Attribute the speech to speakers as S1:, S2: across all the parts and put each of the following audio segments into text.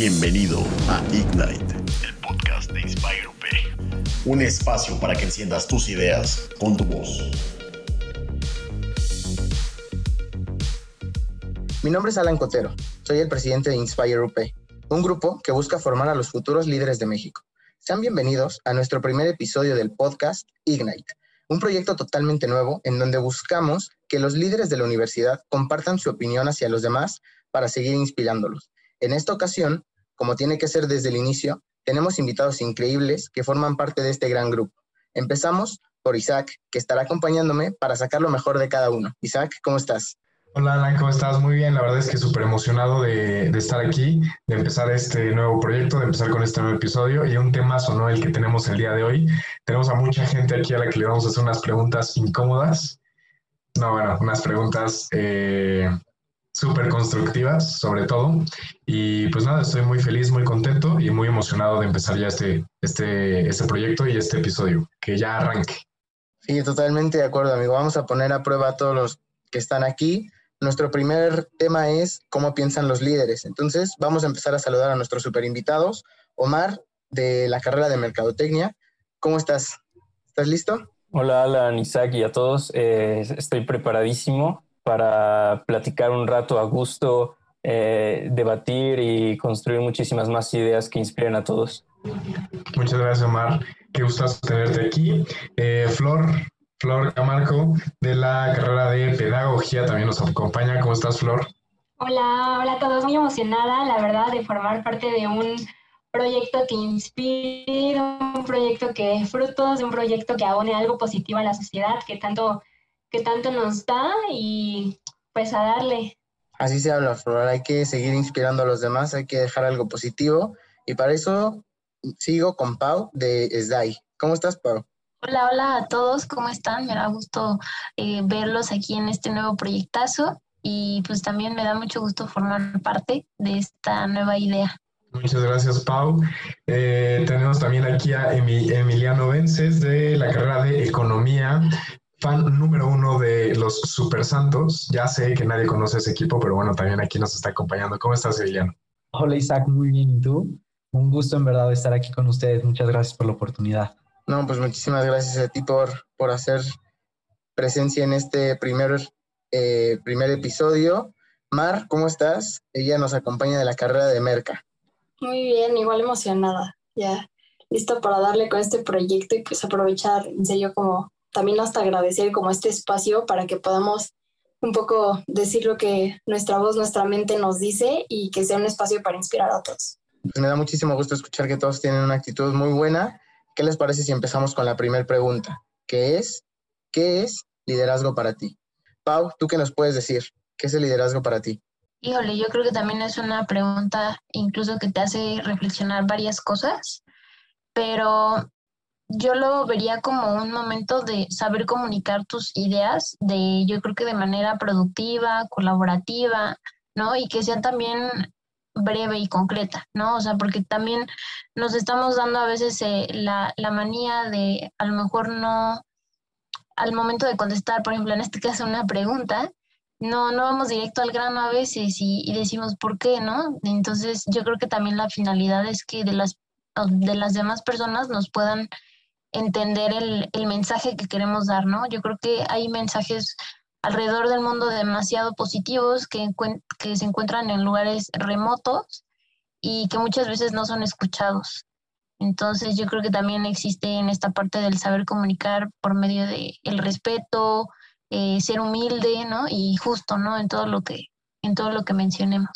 S1: Bienvenido a Ignite, el podcast de Inspire UP. Un espacio para que enciendas tus ideas con tu voz.
S2: Mi nombre es Alan Cotero, soy el presidente de Inspire UP, un grupo que busca formar a los futuros líderes de México. Sean bienvenidos a nuestro primer episodio del podcast Ignite, un proyecto totalmente nuevo en donde buscamos que los líderes de la universidad compartan su opinión hacia los demás para seguir inspirándolos. En esta ocasión, como tiene que ser desde el inicio, tenemos invitados increíbles que forman parte de este gran grupo. Empezamos por Isaac, que estará acompañándome para sacar lo mejor de cada uno. Isaac, ¿cómo estás?
S3: Hola Alan, ¿cómo estás? Muy bien, la verdad es que súper emocionado de, estar aquí, de empezar este nuevo proyecto, de empezar con este nuevo episodio y un tema sonó el que tenemos el día de hoy. Tenemos a mucha gente aquí a la que le vamos a hacer unas preguntas incómodas. No, bueno, unas preguntas eh, súper constructivas sobre todo. Y pues nada, estoy muy feliz, muy contento y muy emocionado de empezar ya este, este, este proyecto y este episodio, que ya arranque.
S2: Sí, totalmente de acuerdo, amigo. Vamos a poner a prueba a todos los que están aquí. Nuestro primer tema es cómo piensan los líderes. Entonces, vamos a empezar a saludar a nuestros super invitados. Omar, de la carrera de Mercadotecnia. ¿Cómo estás? ¿Estás listo?
S4: Hola, Alan, Isaac y a todos. Eh, estoy preparadísimo para platicar un rato a gusto, eh, debatir y construir muchísimas más ideas que inspiren a todos.
S3: Muchas gracias, Omar. Qué gusto tenerte aquí. Eh, Flor, Flor Camargo, de la carrera de Pedagogía, también nos acompaña. ¿Cómo estás, Flor?
S5: Hola, hola a todos. Muy emocionada, la verdad, de formar parte de un proyecto que inspire, un proyecto que dé frutos, un proyecto que abone algo positivo a la sociedad, que tanto que tanto nos da y pues a darle.
S2: Así se habla, Flor. Hay que seguir inspirando a los demás, hay que dejar algo positivo. Y para eso sigo con Pau de SDAI. ¿Cómo estás, Pau?
S6: Hola, hola a todos, ¿cómo están? Me da gusto eh, verlos aquí en este nuevo proyectazo y pues también me da mucho gusto formar parte de esta nueva idea.
S3: Muchas gracias, Pau. Eh, tenemos también aquí a Emiliano Vences de la carrera de Economía fan número uno de los Super Santos. Ya sé que nadie conoce ese equipo, pero bueno, también aquí nos está acompañando. ¿Cómo estás, Emiliano?
S7: Hola, Isaac, muy bien. ¿Y tú? Un gusto en verdad estar aquí con ustedes. Muchas gracias por la oportunidad.
S2: No, pues muchísimas gracias a ti por, por hacer presencia en este primer, eh, primer episodio. Mar, ¿cómo estás? Ella nos acompaña de la carrera de Merca.
S8: Muy bien, igual emocionada. Ya listo para darle con este proyecto y pues aprovechar en serio como también hasta agradecer como este espacio para que podamos un poco decir lo que nuestra voz, nuestra mente nos dice y que sea un espacio para inspirar a todos.
S2: Pues me da muchísimo gusto escuchar que todos tienen una actitud muy buena. ¿Qué les parece si empezamos con la primera pregunta? ¿Qué es? ¿Qué es liderazgo para ti? Pau, ¿tú qué nos puedes decir? ¿Qué es el liderazgo para ti?
S6: Híjole, yo creo que también es una pregunta incluso que te hace reflexionar varias cosas, pero yo lo vería como un momento de saber comunicar tus ideas, de yo creo que de manera productiva, colaborativa, ¿no? Y que sea también breve y concreta, ¿no? O sea, porque también nos estamos dando a veces eh, la, la manía de a lo mejor no, al momento de contestar, por ejemplo, en este caso una pregunta, no, no vamos directo al grano a veces y, y decimos por qué, ¿no? Entonces yo creo que también la finalidad es que de las, de las demás personas nos puedan entender el, el, mensaje que queremos dar, ¿no? Yo creo que hay mensajes alrededor del mundo demasiado positivos que, que se encuentran en lugares remotos y que muchas veces no son escuchados. Entonces yo creo que también existe en esta parte del saber comunicar por medio de el respeto, eh, ser humilde, ¿no? Y justo, ¿no? En todo lo que, en todo lo que mencionemos.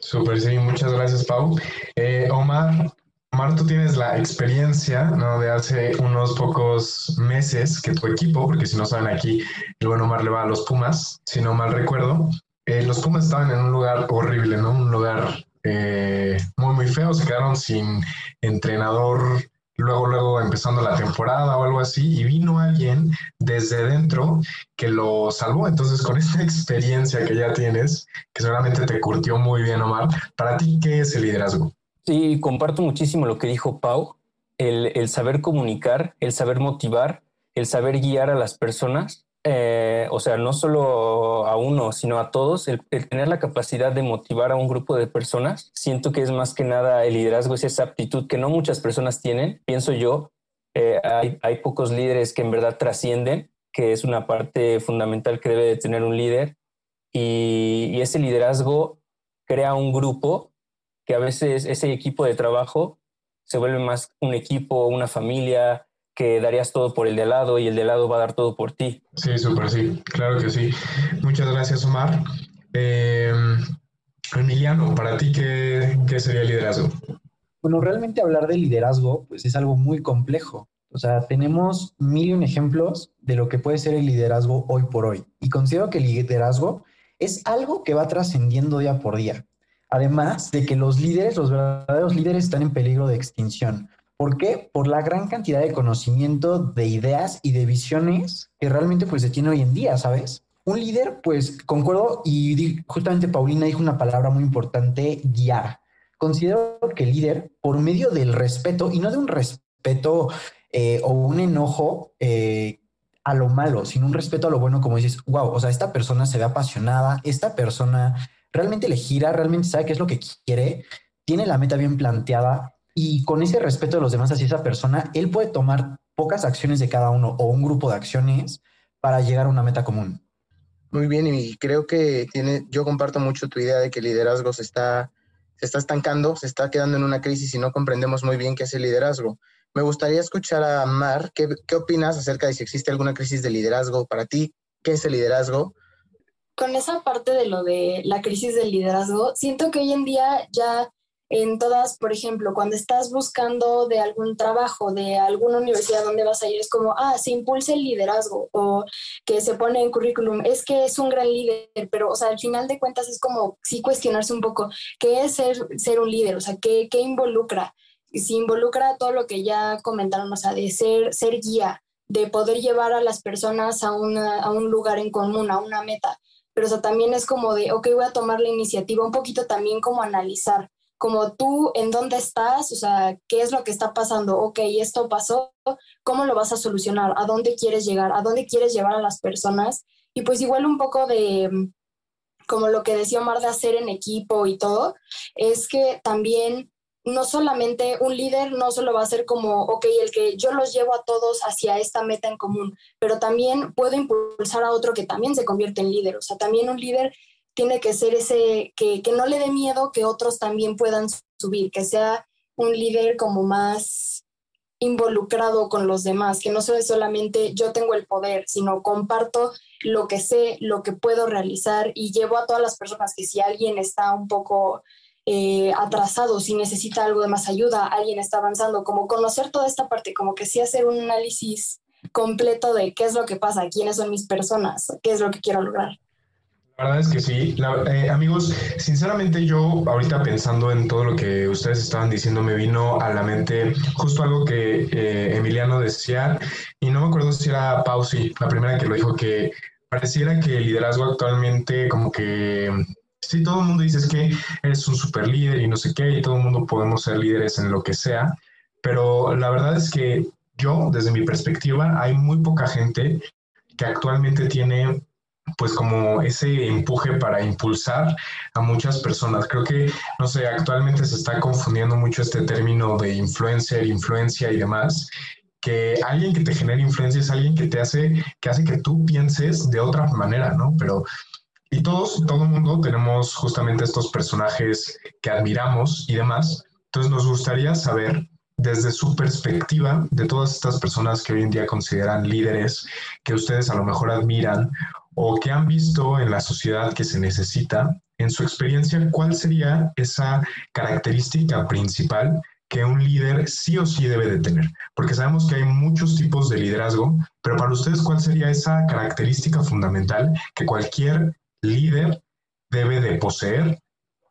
S3: Súper, sí, muchas gracias, Pau. Eh, Omar, Omar, tú tienes la experiencia de hace unos pocos meses que tu equipo, porque si no saben aquí, el buen Omar le va a los Pumas, si no mal recuerdo, eh, los Pumas estaban en un lugar horrible, ¿no? Un lugar eh, muy, muy feo, se quedaron sin entrenador luego, luego empezando la temporada o algo así, y vino alguien desde dentro que lo salvó. Entonces, con esta experiencia que ya tienes, que seguramente te curtió muy bien, Omar, para ti, ¿qué es el liderazgo?
S4: Sí, comparto muchísimo lo que dijo Pau, el, el, saber comunicar, el saber motivar, el saber guiar a las personas eh, o sea, no solo a uno, sino a todos, el, tener la capacidad de motivar a un grupo de personas, siento que es más que nada el liderazgo, es esa aptitud que no muchas personas tienen, pienso yo. Eh, hay, hay, pocos líderes que en verdad trascienden, que es una parte fundamental que debe de tener un líder. Y, y ese liderazgo crea un grupo que a veces ese equipo de trabajo se vuelve más un equipo, una familia, que darías todo por el de al lado y el de al lado va a dar todo por ti.
S3: Sí, súper, sí, claro que sí. Muchas gracias, Omar. Em, Emiliano, para ti, ¿qué, ¿qué, sería liderazgo?
S7: Bueno, realmente hablar de liderazgo, pues es algo muy complejo. O sea, tenemos mil y un ejemplos de lo que puede ser el liderazgo hoy por hoy. Y considero que el liderazgo es algo que va trascendiendo día por día. Además de que los líderes, los verdaderos líderes están en peligro de extinción. ¿Por qué? Por la gran cantidad de conocimiento, de ideas y de visiones que realmente pues se tiene hoy en día, ¿sabes? Un líder, pues concuerdo y justamente Paulina dijo una palabra muy importante, guiar. Considero que el líder, por medio del respeto, y no de un respeto eh, o un enojo eh, a lo malo, sino un respeto a lo bueno, como dices, wow, o sea, esta persona se ve apasionada, esta persona realmente le gira, realmente sabe qué es lo que quiere, tiene la meta bien planteada y con ese respeto de los demás hacia esa persona, él puede tomar pocas acciones de cada uno o un grupo de acciones para llegar a una meta común.
S2: Muy bien, y creo que tiene, yo comparto mucho tu idea de que el liderazgo se está, se está estancando, se está quedando en una crisis y no comprendemos muy bien qué es el liderazgo. Me gustaría escuchar a Mar, ¿qué, qué opinas acerca de si existe alguna crisis de liderazgo para ti? ¿Qué es el liderazgo?
S8: Con esa parte de lo de la crisis del liderazgo, siento que hoy en día ya en todas, por ejemplo, cuando estás buscando de algún trabajo, de alguna universidad donde vas a ir, es como, ah, se impulsa el liderazgo o que se pone en currículum, es que es un gran líder, pero, o sea, al final de cuentas es como sí cuestionarse un poco, ¿qué es ser, ser un líder? O sea, ¿qué, qué involucra? Si involucra todo lo que ya comentaron, o sea, de ser, ser guía, de poder llevar a las personas a, una, a un lugar en común, a una meta. Pero o sea, también es como de, ok, voy a tomar la iniciativa, un poquito también como analizar como tú en dónde estás, o sea, qué es lo que está pasando, ok, esto pasó, cómo lo vas a solucionar, a dónde quieres llegar, a dónde quieres llevar a las personas. Y pues igual un poco de, como lo que decía Omar de hacer en equipo y todo, es que también no solamente un líder no solo va a ser como, ok, el que yo los llevo a todos hacia esta meta en común, pero también puedo impulsar a otro que también se convierte en líder. O sea, también un líder tiene que ser ese, que, que, no le dé miedo que otros también puedan subir, que sea un líder como más involucrado con los demás, que no sea solamente yo tengo el poder, sino comparto lo que sé, lo que puedo realizar y llevo a todas las personas que si alguien está un poco eh, atrasado, si necesita algo de más ayuda, alguien está avanzando, como conocer toda esta parte, como que sí hacer un análisis completo de qué es lo que pasa, quiénes son mis personas, qué es lo que quiero lograr.
S3: La verdad es que sí. Eh, amigos, sinceramente yo ahorita pensando en todo lo que ustedes estaban diciendo, me vino a la mente justo algo que eh, Emiliano decía, y no me acuerdo si era Pausi, la primera que lo dijo, que pareciera que el liderazgo actualmente como que... Sí, todo el mundo dice que eres un super líder y no sé qué, y todo el mundo podemos ser líderes en lo que sea, pero la verdad es que yo, desde mi perspectiva, hay muy poca gente que actualmente tiene pues como ese empuje para impulsar a muchas personas. Creo que, no sé, actualmente se está confundiendo mucho este término de influencer, influencia y demás, que alguien que te genera influencia es alguien que te hace, que hace que tú pienses de otra manera, ¿no? Pero, y todos, todo el mundo tenemos justamente estos personajes que admiramos y demás. Entonces nos gustaría saber desde su perspectiva de todas estas personas que hoy en día consideran líderes, que ustedes a lo mejor admiran o que han visto en la sociedad que se necesita, en su experiencia, ¿cuál sería esa característica principal que un líder sí o sí debe de tener? Porque sabemos que hay muchos tipos de liderazgo, pero para ustedes, ¿cuál sería esa característica fundamental que cualquier líder debe de poseer,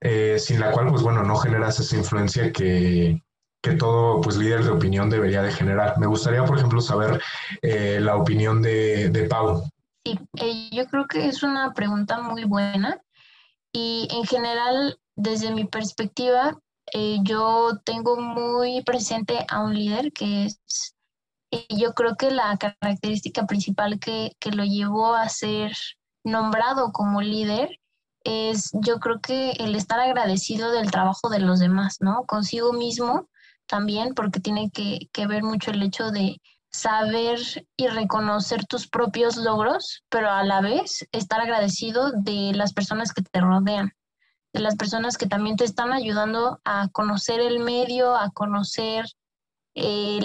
S3: eh, sin la cual, pues bueno, no generas esa influencia que, que todo pues, líder de opinión debería de generar. Me gustaría, por ejemplo, saber eh, la opinión de, de Pau.
S6: Sí, eh, yo creo que es una pregunta muy buena y en general, desde mi perspectiva, yo tengo muy presente a un líder que es yo creo que la característica principal que, que lo llevó a ser nombrado como líder es yo creo que el estar agradecido del trabajo de los demás, ¿no? Consigo mismo también, porque tiene que, que ver mucho el hecho de saber y reconocer tus propios logros, pero a la vez estar agradecido de las personas que te rodean, de las personas que también te están ayudando a conocer el medio, a conocer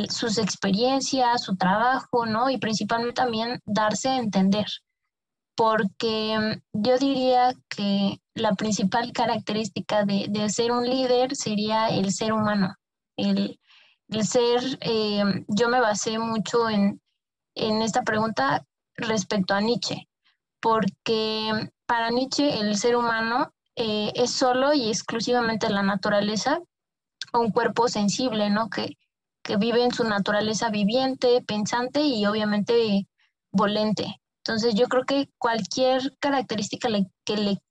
S6: sus experiencias, su trabajo, ¿no? Y principalmente también darse a entender, porque yo diría que la principal característica de, de ser un líder sería el ser humano, el, el ser, eh, yo me basé mucho en, en esta pregunta respecto a Nietzsche, porque para Nietzsche el ser humano eh, es solo y exclusivamente la naturaleza, un cuerpo sensible, ¿no? Que, que vive en su naturaleza viviente, pensante y obviamente volente. Entonces yo creo que cualquier característica que le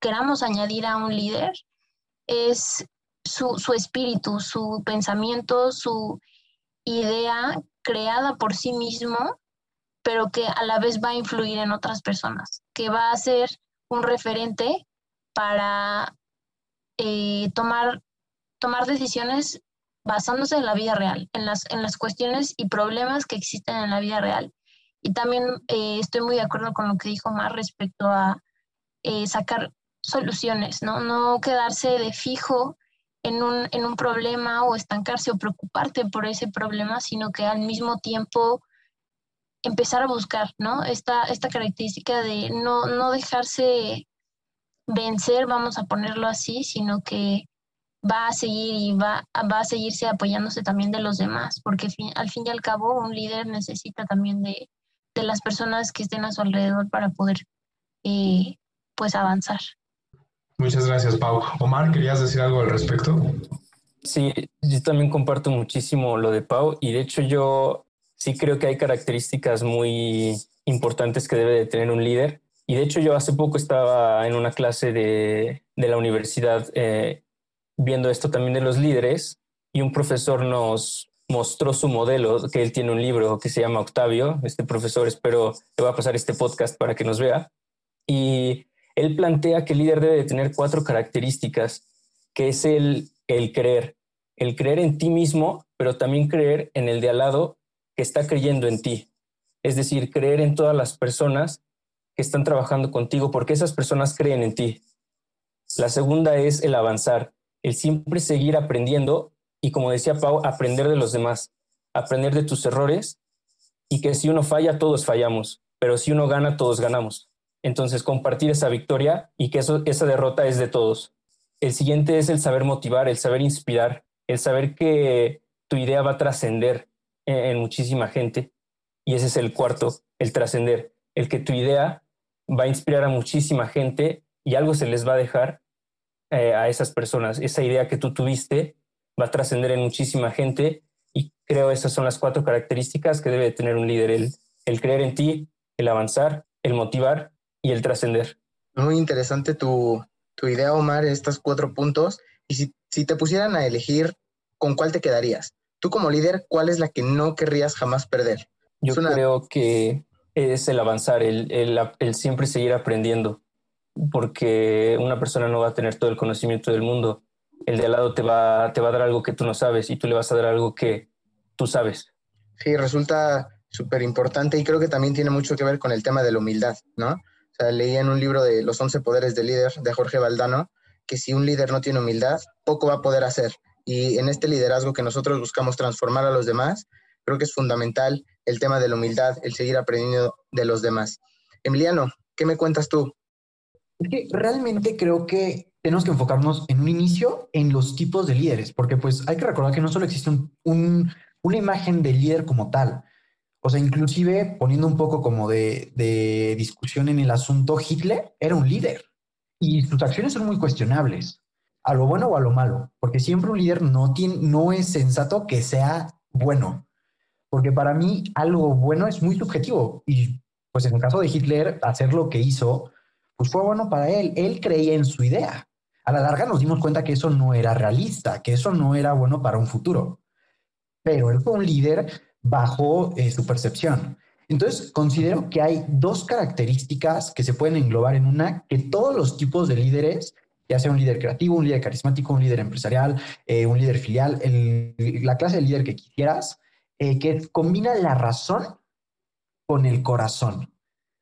S6: queramos añadir a un líder es su, espíritu, su pensamiento, su idea creada por sí mismo, pero que a la vez va a influir en otras personas, que va a ser un referente para eh, tomar, tomar decisiones basándose en la vida real, en las, en las cuestiones y problemas que existen en la vida real. Y también eh, estoy muy de acuerdo con lo que dijo Mar respecto a eh, sacar soluciones, ¿no? No quedarse de fijo en un, en un problema o estancarse o preocuparte por ese problema, sino que al mismo tiempo empezar a buscar, ¿no? Esta, esta característica de no, no dejarse vencer, vamos a ponerlo así, sino que va a seguir y va, va a seguirse apoyándose también de los demás, porque al fin y al cabo un líder necesita también de, de las personas que estén a su alrededor para poder eh, pues avanzar.
S3: Muchas gracias, Pau. Omar, ¿querías decir algo al respecto?
S4: Sí, yo también comparto muchísimo lo de Pau y de hecho yo sí creo que hay características muy importantes que debe de tener un líder. Y de hecho yo hace poco estaba en una clase de, de la universidad eh, viendo esto también de los líderes y un profesor nos mostró su modelo, que él tiene un libro que se llama Octavio. Este profesor, espero, le va a pasar este podcast para que nos vea. Y él plantea que el líder debe de tener cuatro características, que es el, el creer, el creer en ti mismo, pero también creer en el de al lado que está creyendo en ti. Es decir, creer en todas las personas que están trabajando contigo porque esas personas creen en ti. La segunda es el avanzar, el siempre seguir aprendiendo y como decía Pau, aprender de los demás, aprender de tus errores y que si uno falla, todos fallamos, pero si uno gana, todos ganamos. Entonces, compartir esa victoria y que eso, esa derrota es de todos. El siguiente es el saber motivar, el saber inspirar, el saber que tu idea va a trascender en, muchísima gente. Y ese es el cuarto, el trascender, el que tu idea va a inspirar a muchísima gente y algo se les va a dejar eh, a esas personas. Esa idea que tú tuviste va a trascender en muchísima gente y creo esas son las cuatro características que debe tener un líder, el, el creer en ti, el avanzar, el motivar y el trascender.
S2: Muy interesante tu, idea, Omar, estos cuatro puntos. Y si, te pusieran a elegir, ¿con cuál te quedarías? Tú como líder, ¿cuál es la que no querrías jamás perder?
S4: Yo creo que es el avanzar, el, el, siempre seguir aprendiendo, porque una persona no va a tener todo el conocimiento del mundo. El de al lado te va, te va a dar algo que tú no sabes y tú le vas a dar algo que tú sabes.
S2: Sí, resulta súper importante y creo que también tiene mucho que ver con el tema de la humildad, ¿no? leía en un libro de Los 11 Poderes del Líder de Jorge Valdano que si un líder no tiene humildad, poco va a poder hacer. Y en este liderazgo que nosotros buscamos transformar a los demás, creo que es fundamental el tema de la humildad, el seguir aprendiendo de los demás. Emiliano, ¿qué me cuentas tú?
S7: Es que realmente creo que tenemos que enfocarnos en un inicio en los tipos de líderes, porque pues hay que recordar que no solo existe un, una imagen de líder como tal, o sea, inclusive poniendo un poco como de, discusión en el asunto, Hitler era un líder y sus acciones son muy cuestionables, a lo bueno o a lo malo, porque siempre un líder no, tiene, no es sensato que sea bueno, porque para mí algo bueno es muy subjetivo y pues en el caso de Hitler, hacer lo que hizo, pues fue bueno para él, él creía en su idea. A la larga nos dimos cuenta que eso no era realista, que eso no era bueno para un futuro. Pero él fue un líder bajo eh, su percepción. Entonces, considero que hay dos características que se pueden englobar en una, que todos los tipos de líderes, ya sea un líder creativo, un líder carismático, un líder empresarial, eh, un líder filial, la clase de líder que quisieras, eh, que combina la razón con el corazón.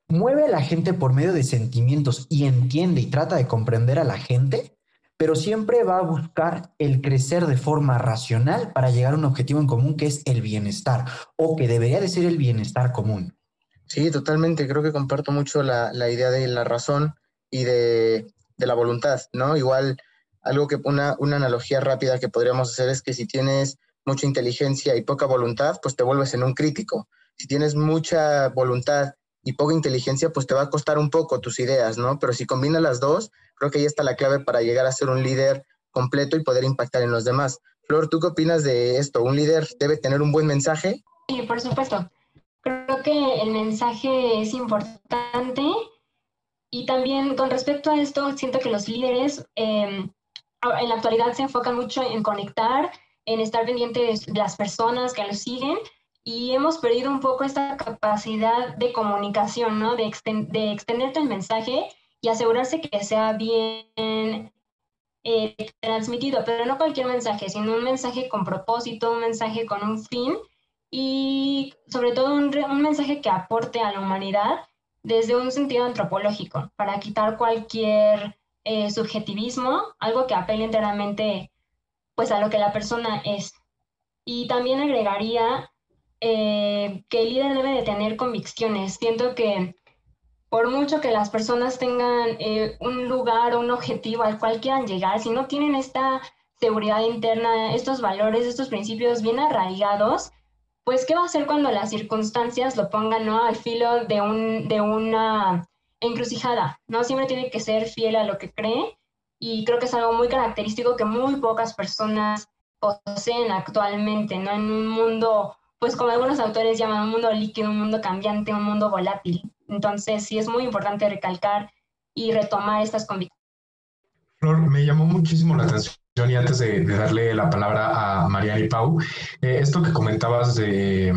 S7: Mueve a la gente por medio de sentimientos y entiende y trata de comprender a la gente pero siempre va a buscar el crecer de forma racional para llegar a un objetivo en común que es el bienestar o que debería de ser el bienestar común.
S2: Sí, totalmente. Creo que comparto mucho la, idea de la razón y de, la voluntad, ¿no? Igual, algo que una, una analogía rápida que podríamos hacer es que si tienes mucha inteligencia y poca voluntad, pues te vuelves en un crítico. Si tienes mucha voluntad y poca inteligencia, pues te va a costar un poco tus ideas, ¿no? Pero si combinas las dos, Creo que ahí está la clave para llegar a ser un líder completo y poder impactar en los demás. Flor, ¿tú qué opinas de esto? ¿Un líder debe tener un buen mensaje?
S5: Sí, por supuesto. Creo que el mensaje es importante y también con respecto a esto, siento que los líderes em, en la actualidad se enfocan mucho en conectar, en estar pendientes de las personas que los siguen y hemos perdido un poco esta capacidad de comunicación, ¿no? De, de extenderte el mensaje y asegurarse que sea bien eh, transmitido, pero no cualquier mensaje, sino un mensaje con propósito, un mensaje con un fin y sobre todo un, mensaje que aporte a la humanidad desde un sentido antropológico, para quitar cualquier eh, subjetivismo, algo que apele enteramente pues a lo que la persona es. Y también agregaría eh, que el líder debe de tener convicciones. Siento que por mucho que las personas tengan eh, un lugar o un objetivo al cual quieran llegar, si no tienen esta seguridad interna, estos valores, estos principios bien arraigados, pues ¿qué va a hacer cuando las circunstancias lo pongan ¿no? al filo de, un, de una encrucijada? ¿no? Siempre tiene que ser fiel a lo que cree y creo que es algo muy característico que muy pocas personas poseen actualmente, ¿no? En un mundo, pues como algunos autores llaman, un mundo líquido, un mundo cambiante, un mundo volátil. Entonces, sí es muy importante recalcar y retomar estas convicciones.
S3: Flor, me llamó muchísimo la atención y antes de, darle la palabra a Mariana y Pau, eh, esto que comentabas de,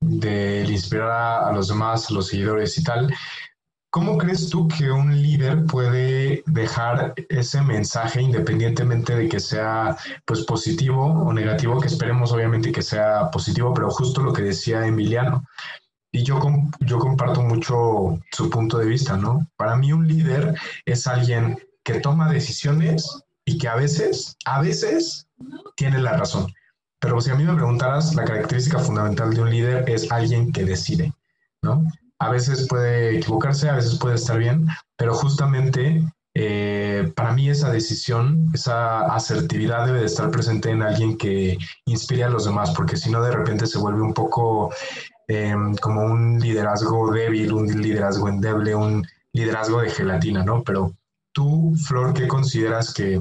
S3: de inspirar a, los demás, a los seguidores y tal, ¿Cómo crees tú que un líder puede dejar ese mensaje independientemente de que sea pues positivo o negativo, que esperemos obviamente que sea positivo, pero justo lo que decía Emiliano, y yo, yo comparto mucho su punto de vista, ¿no? Para mí un líder es alguien que toma decisiones y que a veces, a veces tiene la razón. Pero si a mí me preguntaras, la característica fundamental de un líder es alguien que decide, ¿no? A veces puede equivocarse, a veces puede estar bien, pero justamente eh, para mí esa decisión, esa asertividad debe de estar presente en alguien que inspire a los demás, porque si no de repente se vuelve un poco Em, como un liderazgo débil, un liderazgo endeble, un liderazgo de gelatina, ¿no? Pero tú, Flor, ¿qué consideras que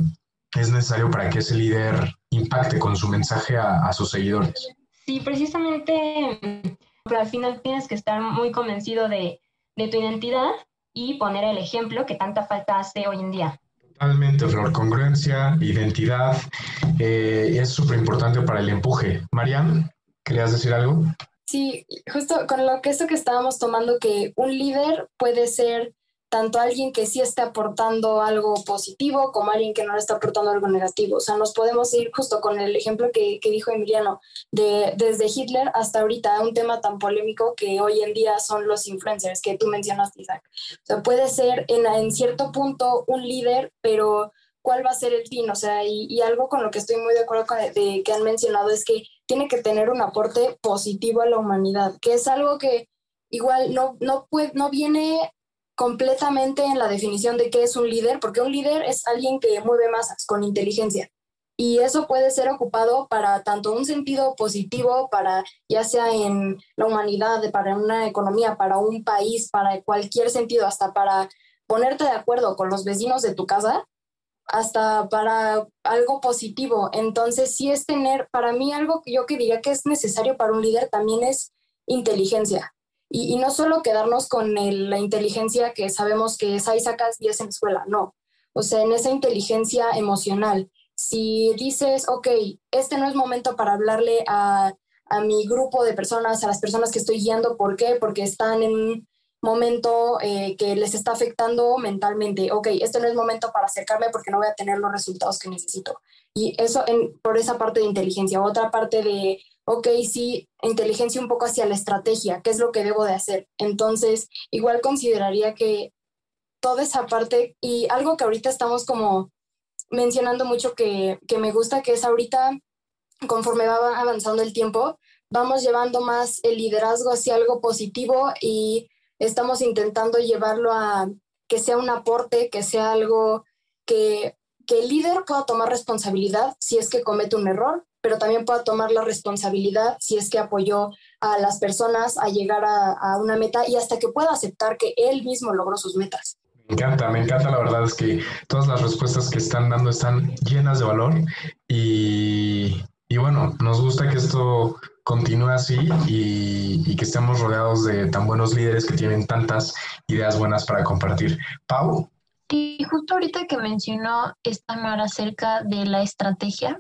S3: es necesario para que ese líder impacte con su mensaje a, sus seguidores?
S5: Sí, precisamente, pero al final tienes que estar muy convencido de, de tu identidad y poner el ejemplo que tanta falta hace hoy en día.
S3: Totalmente, Flor. Congruencia, identidad, eh, es súper importante para el empuje. Marian, ¿querías decir algo?
S8: Sí, justo con lo que esto que estábamos tomando, que un líder puede ser tanto alguien que sí está aportando algo positivo como alguien que no le está aportando algo negativo. O sea, nos podemos ir justo con el ejemplo que, dijo Emiliano, de, desde Hitler hasta ahorita, un tema tan polémico que hoy en día son los influencers que tú mencionaste, Isaac. O sea, puede ser en, en cierto punto un líder, pero ¿cuál va a ser el fin? O sea, y, algo con lo que estoy muy de acuerdo con de, que han mencionado es que tiene que tener un aporte positivo a la humanidad, que es algo que igual no, no, puede, no viene completamente en la definición de qué es un líder, porque un líder es alguien que mueve masas con inteligencia. Y eso puede ser ocupado para tanto un sentido positivo, para ya sea en la humanidad, para una economía, para un país, para cualquier sentido, hasta para ponerte de acuerdo con los vecinos de tu casa, hasta para algo positivo. Entonces, sí es tener, para mí algo que yo que diría que es necesario para un líder también es inteligencia. Y, no solo quedarnos con la inteligencia que sabemos que es ahí sacas 10 en la escuela, no. O sea, en esa inteligencia emocional. Si dices, ok, este no es momento para hablarle a, a mi grupo de personas, a las personas que estoy guiando. ¿Por qué? Porque están en un momento eh, que les está afectando mentalmente. Ok, este no es momento para acercarme porque no voy a tener los resultados que necesito. Y eso en, por esa parte de inteligencia. Otra parte de, ok, sí, inteligencia un poco hacia la estrategia, qué es lo que debo de hacer. Entonces, igual consideraría que toda esa parte y algo que ahorita estamos como mencionando mucho que, que me gusta, que es ahorita conforme va avanzando el tiempo, vamos llevando más el liderazgo hacia algo positivo y estamos intentando llevarlo a que sea un aporte, que sea algo que, que el líder pueda tomar responsabilidad si es que comete un error, pero también pueda tomar la responsabilidad si es que apoyó a las personas a llegar a, a una meta y hasta que pueda aceptar que él mismo logró sus metas.
S3: Me encanta, me encanta, la verdad es que todas las respuestas que están dando están llenas de valor y, y bueno, nos gusta que esto continúe así y, que estemos rodeados de tan buenos líderes que tienen tantas ideas buenas para compartir. Pau.
S6: Sí, justo ahorita que mencionó esta Mar acerca de la estrategia,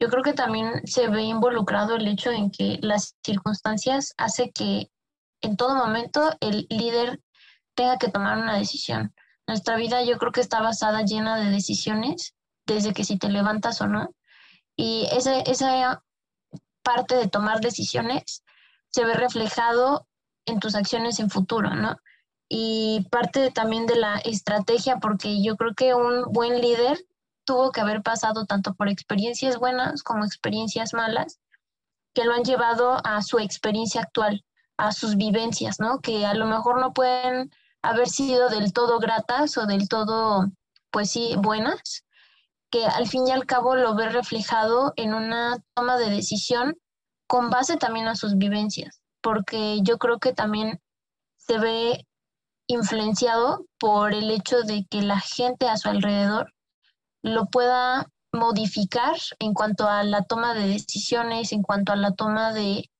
S6: yo creo que también se ve involucrado el hecho en que las circunstancias hace que en todo momento el líder tenga que tomar una decisión. Nuestra vida yo creo que está basada llena de decisiones, desde que si te levantas o no. Y esa, esa parte de tomar decisiones se ve reflejado en tus acciones en futuro, ¿no? Y parte también de la estrategia, porque yo creo que un buen líder tuvo que haber pasado tanto por experiencias buenas como experiencias malas, que lo han llevado a su experiencia actual, a sus vivencias, ¿no? Que a lo mejor no pueden haber sido del todo gratas o del todo, pues sí, buenas, que al fin y al cabo lo ve reflejado en una toma de decisión con base también a sus vivencias, porque yo creo que también se ve influenciado por el hecho de que la gente a su alrededor lo pueda modificar en cuanto a la toma de decisiones, en cuanto a la toma de,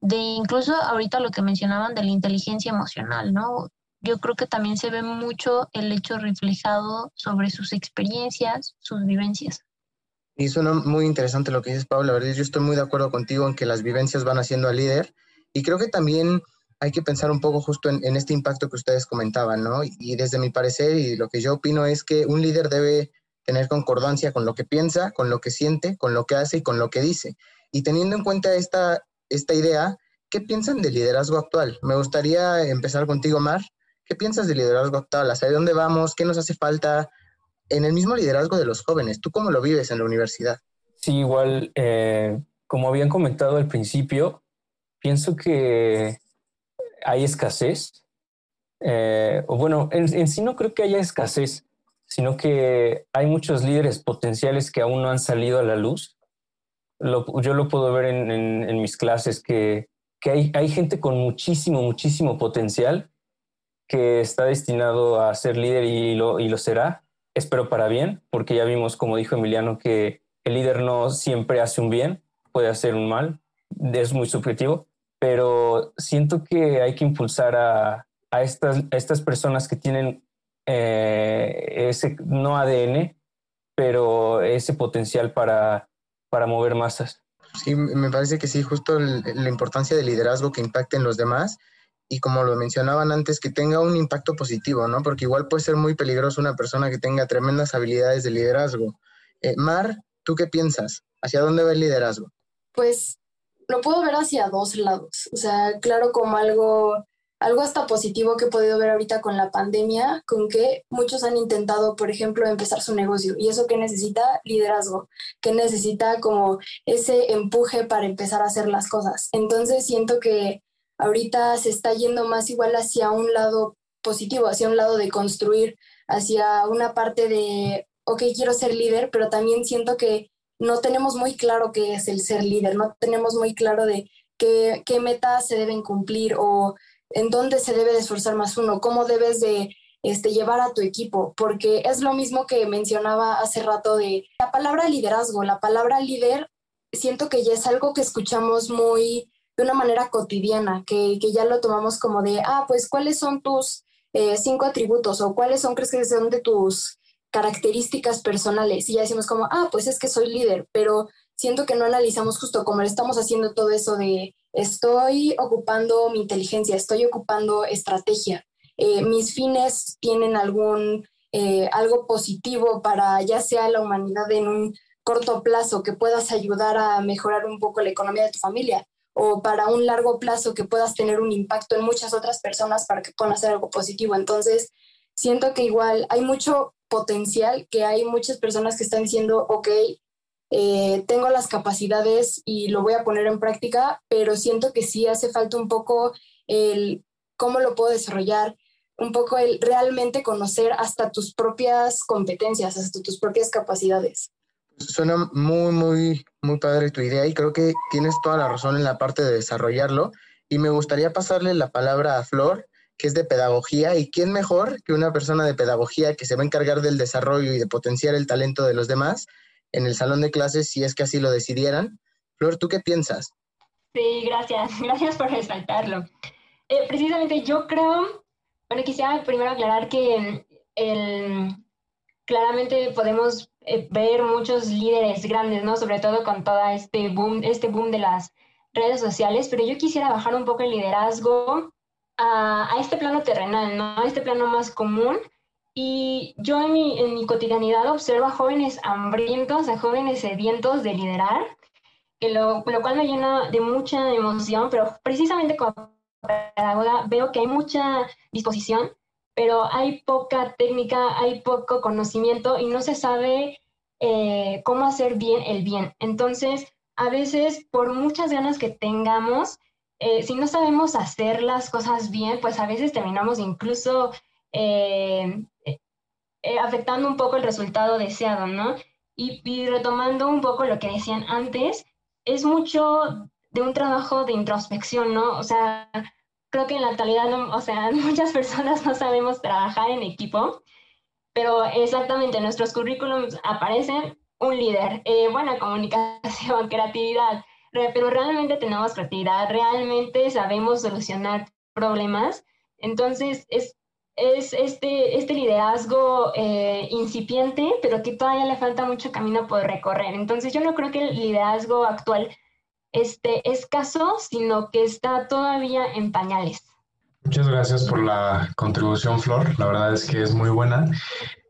S6: de incluso ahorita lo que mencionaban de la inteligencia emocional, ¿no? yo creo que también se ve mucho el hecho reflejado sobre sus experiencias, sus vivencias.
S2: Y suena muy interesante lo que dices, Pablo. La verdad, yo estoy muy de acuerdo contigo en que las vivencias van haciendo al líder. Y creo que también hay que pensar un poco justo en, este impacto que ustedes comentaban, ¿no? Y desde mi parecer y lo que yo opino es que un líder debe tener concordancia con lo que piensa, con lo que siente, con lo que hace y con lo que dice. Y teniendo en cuenta esta, esta idea, ¿qué piensan del liderazgo actual? Me gustaría empezar contigo, Mar. ¿Qué piensas del liderazgo actual? ¿Hacia dónde vamos? ¿Qué nos hace falta en el mismo liderazgo de los jóvenes? ¿Tú cómo lo vives en la universidad?
S4: Sí, igual, eh, como habían comentado al principio, pienso que hay escasez. Eh, o bueno, en, sí no creo que haya escasez, sino que hay muchos líderes potenciales que aún no han salido a la luz. yo lo puedo ver en, mis clases, que, hay, gente con muchísimo, muchísimo potencial que está destinado a ser líder y lo, será. Espero para bien, porque ya vimos, como dijo Emiliano, que el líder no siempre hace un bien, puede hacer un mal, es muy subjetivo, pero siento que hay que impulsar a, estas personas que tienen eh, ese, no ADN, pero ese potencial para, para mover masas.
S2: Sí, me parece que sí, justo la importancia del liderazgo que impacte en los demás y como lo mencionaban antes, que tenga un impacto positivo, ¿no? Porque igual puede ser muy peligroso una persona que tenga tremendas habilidades de liderazgo. Eh, Mar, ¿tú qué piensas? ¿Hacia dónde va el liderazgo?
S8: Pues lo puedo ver hacia dos lados. O sea, claro, como algo, algo hasta positivo que he podido ver ahorita con la pandemia, con que muchos han intentado, por ejemplo, empezar su negocio. Y eso que necesita liderazgo, que necesita como ese empuje para empezar a hacer las cosas. Entonces siento que ahorita se está yendo más igual hacia un lado positivo, hacia un lado de construir, hacia una parte de, ok, quiero ser líder, pero también siento que no tenemos muy claro qué es el ser líder, no tenemos muy claro de qué, qué metas se deben cumplir o en dónde se debe de esforzar más uno, cómo debes de este, llevar a tu equipo, porque es lo mismo que mencionaba hace rato de la palabra liderazgo, la palabra líder, siento que ya es algo que escuchamos muy de una manera cotidiana, que, ya lo tomamos como de, ah, pues cuáles son tus eh, cinco atributos o cuáles son, crees que son de tus características personales. Y ya decimos como, ah, pues es que soy líder, pero siento que no analizamos justo como estamos haciendo todo eso de estoy ocupando mi inteligencia, estoy ocupando estrategia, eh, mis fines tienen algún, eh, algo positivo para ya sea la humanidad en un corto plazo, que puedas ayudar a mejorar un poco la economía de tu familia, o para un largo plazo que puedas tener un impacto en muchas otras personas para que puedan hacer algo positivo. Entonces, siento que igual hay mucho potencial, que hay muchas personas que están diciendo, ok, eh, tengo las capacidades y lo voy a poner en práctica, pero siento que sí hace falta un poco el cómo lo puedo desarrollar, un poco el realmente conocer hasta tus propias competencias, hasta tus propias capacidades.
S2: Suena muy, muy, muy padre tu idea y creo que tienes toda la razón en la parte de desarrollarlo. Y me gustaría pasarle la palabra a Flor, que es de pedagogía. ¿Y quién mejor que una persona de pedagogía que se va a encargar del desarrollo y de potenciar el talento de los demás en el salón de clases si es que así lo decidieran? Flor, ¿tú qué piensas?
S5: Sí, gracias. Gracias por resaltarlo. Eh, precisamente yo creo, bueno, quisiera primero aclarar que el, claramente podemos eh, ver muchos líderes grandes, ¿no? Sobre todo con todo este boom, este boom de las redes sociales, pero yo quisiera bajar un poco el liderazgo a, a este plano terrenal, ¿no? A este plano más común. Y yo en mi, en mi cotidianidad observo a jóvenes hambrientos, a jóvenes sedientos de liderar, que lo, lo cual me llena de mucha emoción, pero precisamente como pedagoga veo que hay mucha disposición, pero hay poca técnica, hay poco conocimiento y no se sabe eh, cómo hacer bien el bien. Entonces, a veces, por muchas ganas que tengamos, eh, si no sabemos hacer las cosas bien, pues a veces terminamos incluso eh, afectando un poco el resultado deseado, ¿no? Y, retomando un poco lo que decían antes, es mucho de un trabajo de introspección, ¿no? O sea, creo que en la actualidad, o sea, muchas personas no sabemos trabajar en equipo, pero exactamente en nuestros currículums aparecen un líder, eh, buena comunicación, creatividad, pero realmente tenemos creatividad, realmente sabemos solucionar problemas. Entonces, es, es este, este liderazgo eh, incipiente, pero que todavía le falta mucho camino por recorrer. Entonces, yo no creo que el liderazgo actual este, escaso, sino que está todavía en pañales.
S3: Muchas gracias por la contribución, Flor. La verdad es que es muy buena.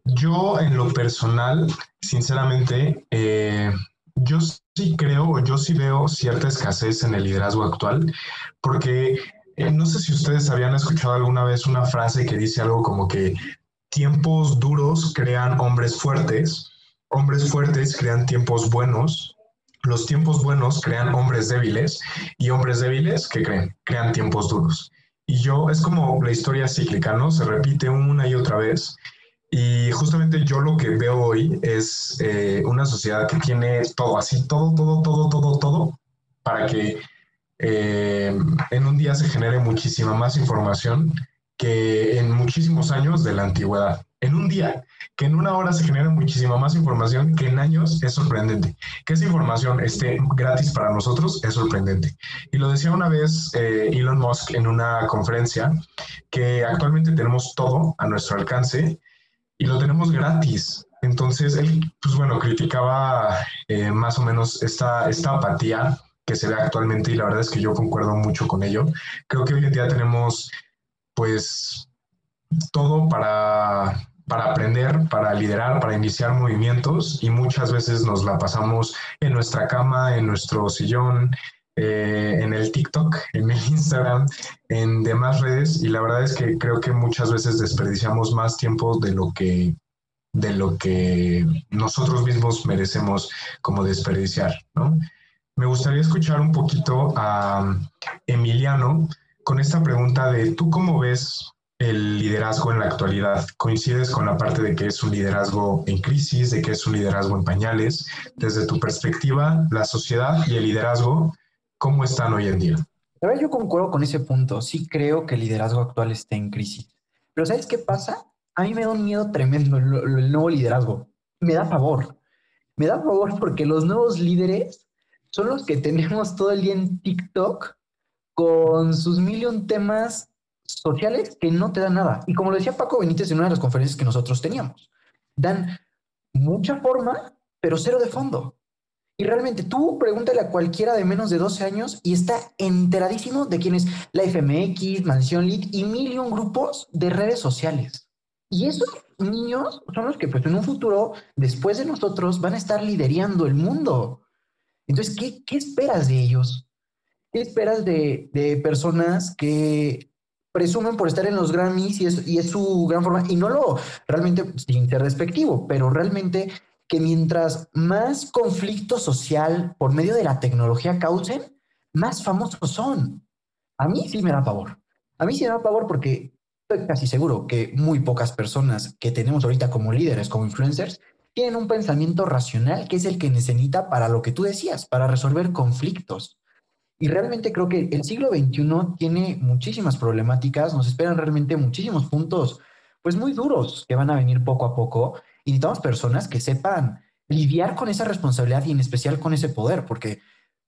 S3: Yo, en lo personal, sinceramente, eh, yo sí creo, yo sí veo cierta escasez en el liderazgo actual, porque eh, no sé si ustedes habían escuchado alguna vez una frase que dice algo como que tiempos duros crean hombres fuertes, hombres fuertes crean tiempos buenos los tiempos buenos crean hombres débiles y hombres débiles que creen, crean tiempos duros. Y yo, es como la historia cíclica, ¿no? Se repite una y otra vez. Y justamente yo lo que veo hoy es eh, una sociedad que tiene todo así, todo, todo, todo, todo, todo, para que eh, en un día se genere muchísima más información que en muchísimos años de la antigüedad en un día, que en una hora se genera muchísima más información que en años, es sorprendente. Que esa información esté gratis para nosotros es sorprendente. Y lo decía una vez eh, Elon Musk en una conferencia, que actualmente tenemos todo a nuestro alcance y lo tenemos gratis. Entonces, él, pues bueno, criticaba eh, más o menos esta, esta apatía que se ve actualmente y la verdad es que yo concuerdo mucho con ello. Creo que hoy en día tenemos, pues, todo para, para aprender, para liderar, para iniciar movimientos y muchas veces nos la pasamos en nuestra cama, en nuestro sillón, eh, en el TikTok, en el Instagram, en demás redes y la verdad es que creo que muchas veces desperdiciamos más tiempo de lo que de lo que nosotros mismos merecemos como desperdiciar, ¿no? Me gustaría escuchar un poquito a Emiliano con esta pregunta de tú cómo ves el liderazgo en la actualidad? ¿Coincides con la parte de que es un liderazgo en crisis, de que es un liderazgo en pañales? Desde tu perspectiva, la sociedad y el liderazgo, ¿cómo están hoy en día?
S7: Yo concuerdo con ese punto. Sí creo que el liderazgo actual está en crisis. Pero ¿sabes qué pasa? A mí me da un miedo tremendo el, el nuevo liderazgo. Me da favor. Me da favor porque los nuevos líderes son los que tenemos todo el día en TikTok con sus millón temas sociales que no te dan nada. Y como lo decía Paco Benítez en una de las conferencias que nosotros teníamos, dan mucha forma, pero cero de fondo. Y realmente tú pregúntale a cualquiera de menos de 12 años y está enteradísimo de quién es la FMX, Mansión Lead y mil y un grupos de redes sociales. Y esos niños son los que pues en un futuro, después de nosotros, van a estar liderando el mundo. Entonces, ¿qué, qué esperas de ellos? ¿Qué esperas de, personas que presumen por estar en los Grammys y es, y es su gran forma? Y no lo realmente sin ser despectivo, pero realmente que mientras más conflicto social por medio de la tecnología causen, más famosos son. A mí sí me da pavor. A mí sí me da pavor porque estoy casi seguro que muy pocas personas que tenemos ahorita como líderes, como influencers, tienen un pensamiento racional que es el que necesita para lo que tú decías, para resolver conflictos. Y realmente creo que el siglo XXI tiene muchísimas problemáticas, nos esperan realmente muchísimos puntos, pues muy duros que van a venir poco a poco y necesitamos personas que sepan lidiar con esa responsabilidad y en especial con ese poder, porque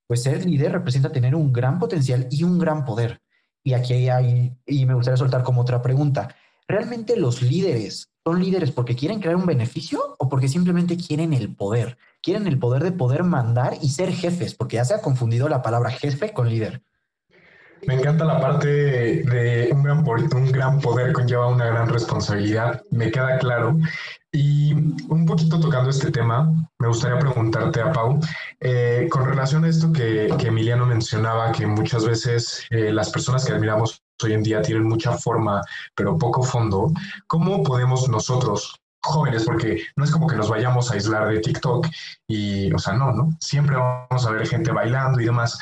S7: pues ser líder representa tener un gran potencial y un gran poder. Y aquí hay, y me gustaría soltar como otra pregunta, ¿realmente los líderes son líderes porque quieren crear un beneficio o porque simplemente quieren el poder? Quieren el poder de poder mandar y ser jefes, porque ya se ha confundido la palabra jefe con líder.
S3: Me encanta la parte de un gran, un gran poder conlleva una gran responsabilidad, me queda claro. Y un poquito tocando este tema, me gustaría preguntarte a Pau, eh, con relación a esto que, Emiliano mencionaba, que muchas veces eh, las personas que admiramos hoy en día tienen mucha forma, pero poco fondo, ¿cómo podemos nosotros, jóvenes, porque no es como que nos vayamos a aislar de TikTok y, o sea, no, ¿no? Siempre vamos a ver gente bailando y demás,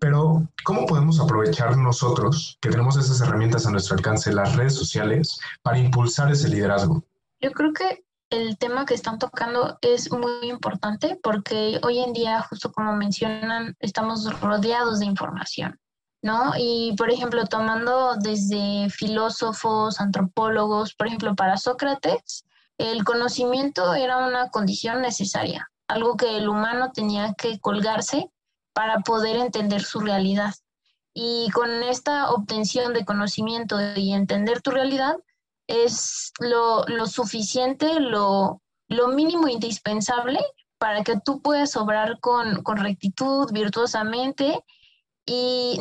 S3: pero, ¿cómo podemos aprovechar nosotros, que tenemos esas herramientas a nuestro alcance, las redes sociales, para impulsar ese liderazgo?
S6: Yo creo que el tema que están tocando es muy importante porque hoy en día, justo como mencionan, estamos rodeados de información, ¿no? Y, por ejemplo, tomando desde filósofos, antropólogos, por ejemplo, para Sócrates, el conocimiento era una condición necesaria, algo que el humano tenía que colgarse para poder entender su realidad. Y con esta obtención de conocimiento y entender tu realidad es lo, suficiente, lo, lo mínimo indispensable para que tú puedas obrar con, con rectitud, virtuosamente y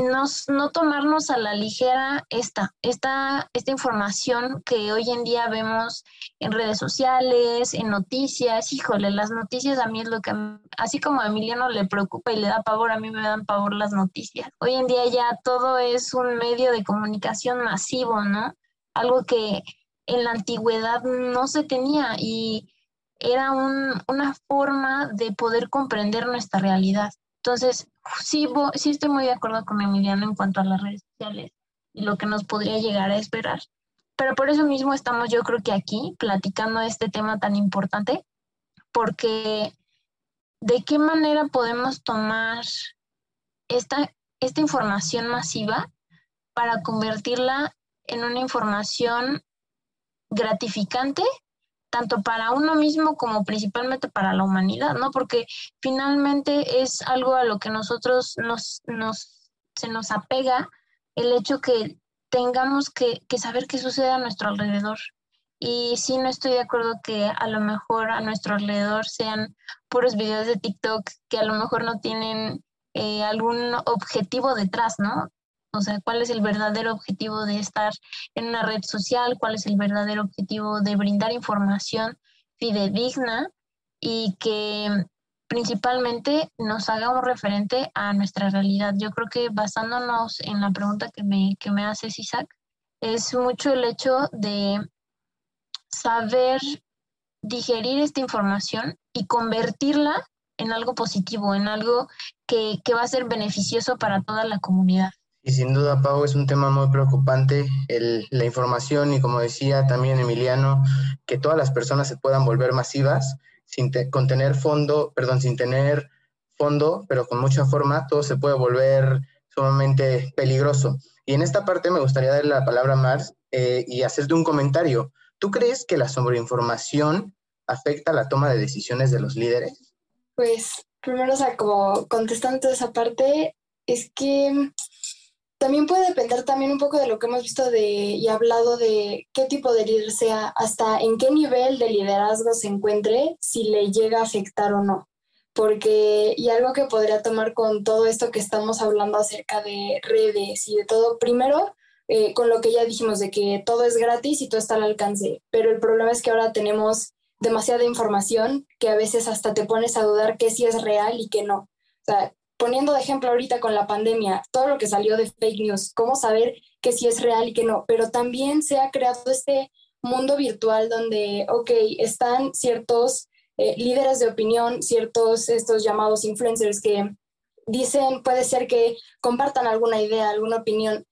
S6: no tomarnos a la ligera esta, esta, esta información que hoy en día vemos en redes sociales, en noticias. Híjole, las noticias a mí es lo que, así como a Emiliano le preocupa y le da pavor, a mí me dan pavor las noticias. Hoy en día ya todo es un medio de comunicación masivo, ¿no? Algo que en la antigüedad no se tenía y era una forma de poder comprender nuestra realidad. Entonces, sí, sí estoy muy de acuerdo con Emiliano en cuanto a las redes sociales y lo que nos podría llegar a esperar. Pero por eso mismo estamos yo creo que aquí platicando este tema tan importante, porque de qué manera podemos tomar esta, esta información masiva para convertirla en una información gratificante tanto para uno mismo como principalmente para la humanidad, ¿no? Porque finalmente es algo a lo que nosotros nos, nos se nos apega el hecho que tengamos que, que saber qué sucede a nuestro alrededor. Y sí, no estoy de acuerdo que a lo mejor a nuestro alrededor sean puros videos de TikTok que a lo mejor no tienen eh, algún objetivo detrás, ¿no? O sea, cuál es el verdadero objetivo de estar en una red social, cuál es el verdadero objetivo de brindar información fidedigna y que principalmente nos haga un referente a nuestra realidad. Yo creo que basándonos en la pregunta que me, que me hace Isaac, es mucho el hecho de saber digerir esta información y convertirla en algo positivo, en algo que, que va a ser beneficioso para toda la comunidad.
S2: Y sin duda, Pau, es un tema muy preocupante la información y como decía también Emiliano, que todas las personas se puedan volver masivas sin con tener fondo, perdón, sin tener fondo, pero con mucha forma, todo se puede volver sumamente peligroso. Y en esta parte me gustaría darle la palabra a Mars eh, y hacerte un comentario. ¿Tú crees que la sobreinformación afecta la toma de decisiones de los líderes?
S8: Pues primero, o sea, como contestando esa parte, es que también puede depender también un poco de lo que hemos visto de, y hablado de qué tipo de líder sea, hasta en qué nivel de liderazgo se encuentre, si le llega a afectar o no. porque, y algo que podría tomar con todo esto que estamos hablando acerca de redes y de todo, primero, eh, con lo que ya dijimos de que todo es gratis y todo está al alcance, pero el problema es que ahora tenemos demasiada información que a veces hasta te pones a dudar que sí es real y que no. O sea, poniendo de ejemplo ahorita con la pandemia, todo lo que salió de fake news, cómo saber que sí es real y que no, pero también se ha creado este mundo virtual donde, ok, están ciertos eh, líderes de opinión, ciertos estos llamados influencers que dicen, puede ser que compartan alguna idea, alguna opinión.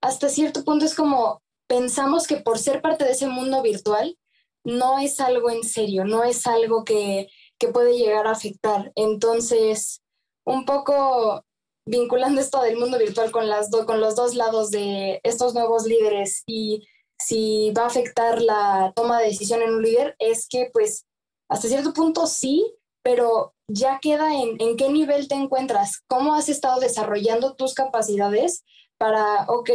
S8: Hasta cierto punto es como pensamos que por ser parte de ese mundo virtual, no es algo en serio, no es algo que, que puede llegar a afectar. Entonces, un poco vinculando esto del mundo virtual con, las con los dos lados de estos nuevos líderes y si va a afectar la toma de decisión en un líder, es que pues hasta cierto punto sí, pero ya queda en, en qué nivel te encuentras, cómo has estado desarrollando tus capacidades para, ok,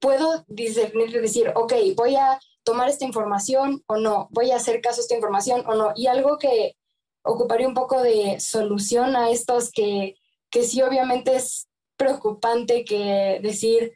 S8: puedo discernir, decir, ok, voy a tomar esta información o no, voy a hacer caso a esta información o no. Y algo que ocuparía un poco de solución a estos que, que sí obviamente es preocupante que decir,